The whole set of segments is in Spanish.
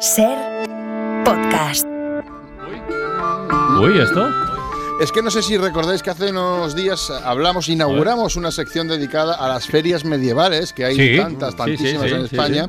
Ser podcast. Uy, ¿esto? Es que no sé si recordáis que hace unos días hablamos, inauguramos una sección dedicada a las ferias medievales, que hay Sí. tantas, tantísimas sí, sí, en sí, España.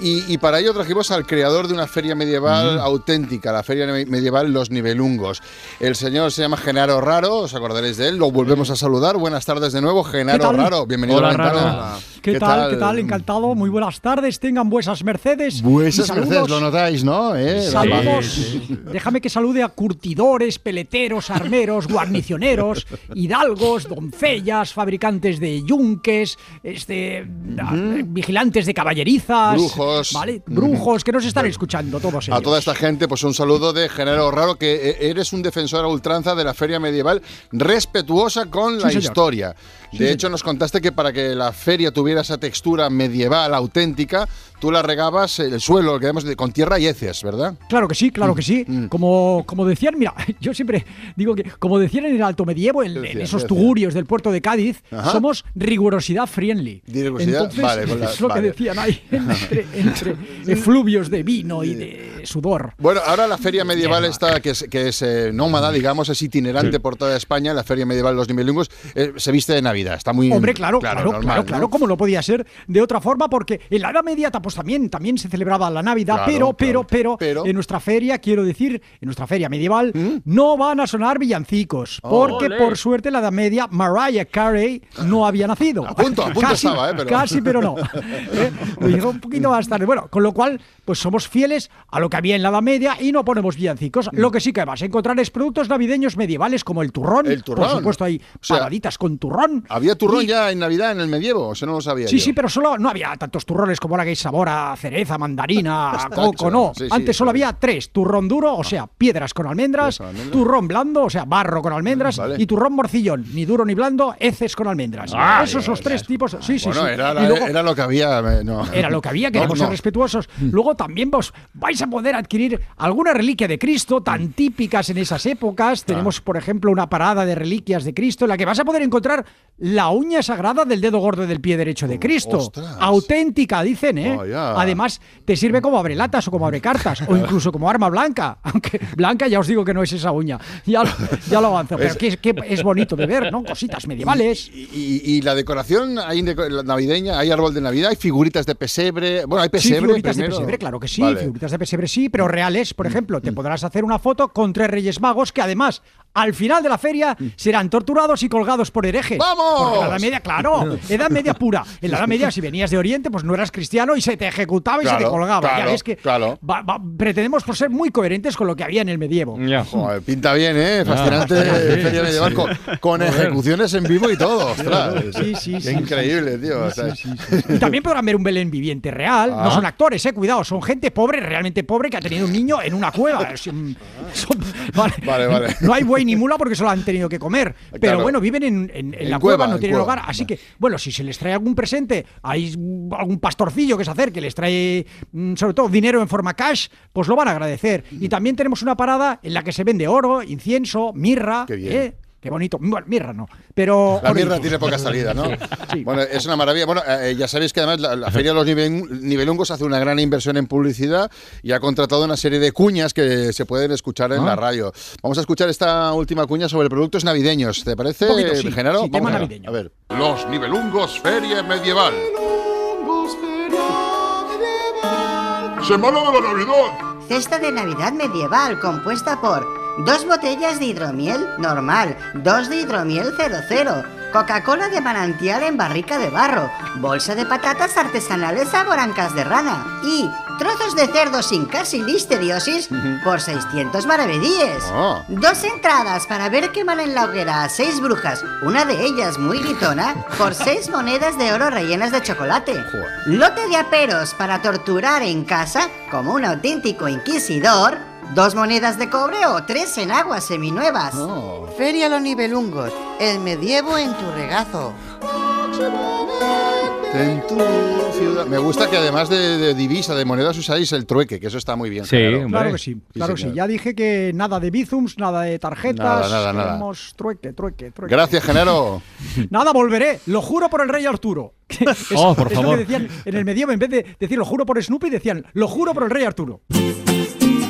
Y, y para ello trajimos al creador de una feria medieval auténtica, la feria me- medieval Los Nivelungos. El señor se llama Genaro Raro, os acordaréis de él, lo volvemos a saludar. Buenas tardes de nuevo, Genaro? Raro, bienvenido Hola, a la ventana. Raro. ¿Qué, tal? ¿Qué tal? Encantado. Muy buenas tardes. Tengan vuesas mercedes. Saludos. mercedes, lo notáis, ¿no? ¿Eh? Saludos. Sí, Déjame que salude a curtidores, peleteros, armeros, guarnicioneros, hidalgos, doncellas, fabricantes de yunques, este, a- vigilantes de caballerizas, Brujos. ¿vale? brujos que nos están escuchando todos ellos. A toda esta gente, pues un saludo de Genaro Raro, que eh, eres un defensor a ultranza de la feria medieval, respetuosa con la señor. historia. De hecho, nos contaste que para que la feria tuviera esa textura medieval auténtica, tú la regabas el suelo, que de- con tierra y heces, ¿verdad? Claro que sí, claro que sí. Mm. Como, como decían, mira, yo siempre digo que, como decían en el Alto Medievo, en, ¿Qué en esos tugurios del puerto de Cádiz, Ajá. somos rigurosidad friendly. Rigurosidad, Entonces, vale, con la- es lo vale. que decían ahí, entre, entre efluvios de vino y de sudor. Bueno, ahora la feria medieval esta, que es, que es eh, nómada, digamos, es itinerante por toda España, la feria medieval Los Nivelungos, eh, se viste de Navidad, está muy... Hombre, claro, claro, claro, normal, claro, ¿no? como no podía ser de otra forma, porque en la Edad Media pues también, también se celebraba la Navidad, Claro, pero, claro, pero, pero, pero- en nuestra feria, quiero decir, en nuestra feria medieval, no van a sonar villancicos, Oh. porque por suerte en la Edad Media Mariah Carey no había nacido. A punto, a punto casi, estaba, ¿eh? Pero- Casi, pero no. ¿Eh? Lo dijo un poquito más tarde. Bueno, con lo cual, pues somos fieles a lo que había en la Edad Media y no ponemos villancicos. Lo que sí que vas a encontrar es productos navideños medievales como el turrón. El turrón. Por supuesto, hay O sea, paraditas con turrón. ¿Había turrón Y- ya en Navidad, en el medievo? Eso no lo sabía Sí, yo. sí, pero solo no había tantos turrones como ahora que hay sabor a cereza, mandarina, a coco, no. Sí, sí, Antes solo había tres: turrón duro, o sea, piedras con almendras, almendras. turrón blando, o sea, barro con almendras, Vale. y turrón morcillón, ni duro ni blando, heces con almendras. Ah, Esos son los tres tipos. Sí, sí, Bueno, sí. era, Y la- luego- era lo que había. eh, no. era lo que había, queremos no. ser respetuosos. Luego también vos vais a poder adquirir alguna reliquia de Cristo tan típicas en esas épocas. Tenemos, por ejemplo, una parada de reliquias de Cristo en la que vas a poder encontrar la uña sagrada del dedo gordo del pie derecho de Cristo. ostras. Auténtica, dicen, ¿eh? Oh. Además, te sirve como abrelatas o como abrecartas o incluso como arma blanca. Aunque blanca ya os digo que no es esa uña. Ya, lo- ya lo avanzo. Pero es- que es bonito de ver, ¿no? Cositas medievales. Y, y- y la decoración hay navideña, hay árbol de Navidad, hay figuritas de pesebre. Bueno, hay Sí, pesebre. figuritas de pesebre, claro que sí, Vale. figuritas de pesebre sí, pero reales, por ejemplo, te podrás hacer una foto con tres reyes magos que además al final de la feria serán torturados y colgados por herejes. ¡Vamos! Porque en la Edad Media, claro, Edad Media pura. En la Edad Media, si venías de Oriente, pues no eras cristiano y se te ejecutaba y se te Claro, colgaba. ya claro, ves que claro. va- va- pretendemos por ser muy coherentes con lo que había en el medievo. Ya. Joder, pinta bien, ¿eh? Fascinante feria medieval con, con ejecuciones en vivo y todo. Ostras. Sí, sí, Qué sí, increíble, tío. o sea, Y también podrán ver un Belén viviente real. Ah. No son actores, eh, cuidado, son gente pobre, realmente pobre, que ha tenido un niño en una cueva. Es son- vale. Vale, vale. No hay buey ni mula porque se lo han tenido que comer. Pero Claro. bueno, viven en, en- en En la cueva, no en tienen cueva. hogar. Así que, bueno, si se les trae algún presente, hay algún pastorcillo que se hacer que les trae, mm, sobre todo, dinero en forma cash, pues lo van a agradecer. Y también tenemos una parada en la que se vende oro, incienso, mirra. Qué bien. ¿eh? Qué bonito. Bueno, mirra no. Pero. La y mirra tiene poca salida, ¿no? Sí. Bueno, es una maravilla. Bueno, eh, ya sabéis que además la, la Feria de los Nivel- Nivelungos hace una gran inversión en publicidad y ha contratado una serie de cuñas que se pueden escuchar en Ah. la radio. Vamos a escuchar esta última cuña sobre productos navideños. ¿Te parece, Un poquito, sí. Genaro? Sí, tema a- navideño. A ver. Los Nivelungos Feria Medieval. ¡Semana de la Navidad! Cesta de Navidad medieval compuesta por dos botellas de hidromiel normal, dos de hidromiel 00, Coca-Cola de manantial en barrica de barro, bolsa de patatas artesanales saborancas de rana y trozos de cerdo sin casi listeriosis por 600 maravedíes. Ah. Dos entradas para ver quemar en la hoguera a seis brujas, una de ellas muy gritona, por seis monedas de oro rellenas de chocolate. Lote de aperos para torturar en casa como un auténtico inquisidor. Dos monedas de cobre o tres en aguas seminuevas. Oh. Feria Los Nivelungos, el medievo en tu regazo. En tu ciudad. Me gusta que además de, de divisa, de monedas, usáis el trueque, que eso está muy bien. Sí. Claro que sí, claro que sí. Ya dije que nada de bizums, nada de tarjetas. Nada, nada, nada. queremos trueque, trueque, trueque. Gracias, Genaro. Nada, volveré. Lo juro por el rey Arturo. Es- Oh, por es lo favor. que decían en el medievo, en vez de decir lo juro por Snoopy, decían lo juro por el rey Arturo.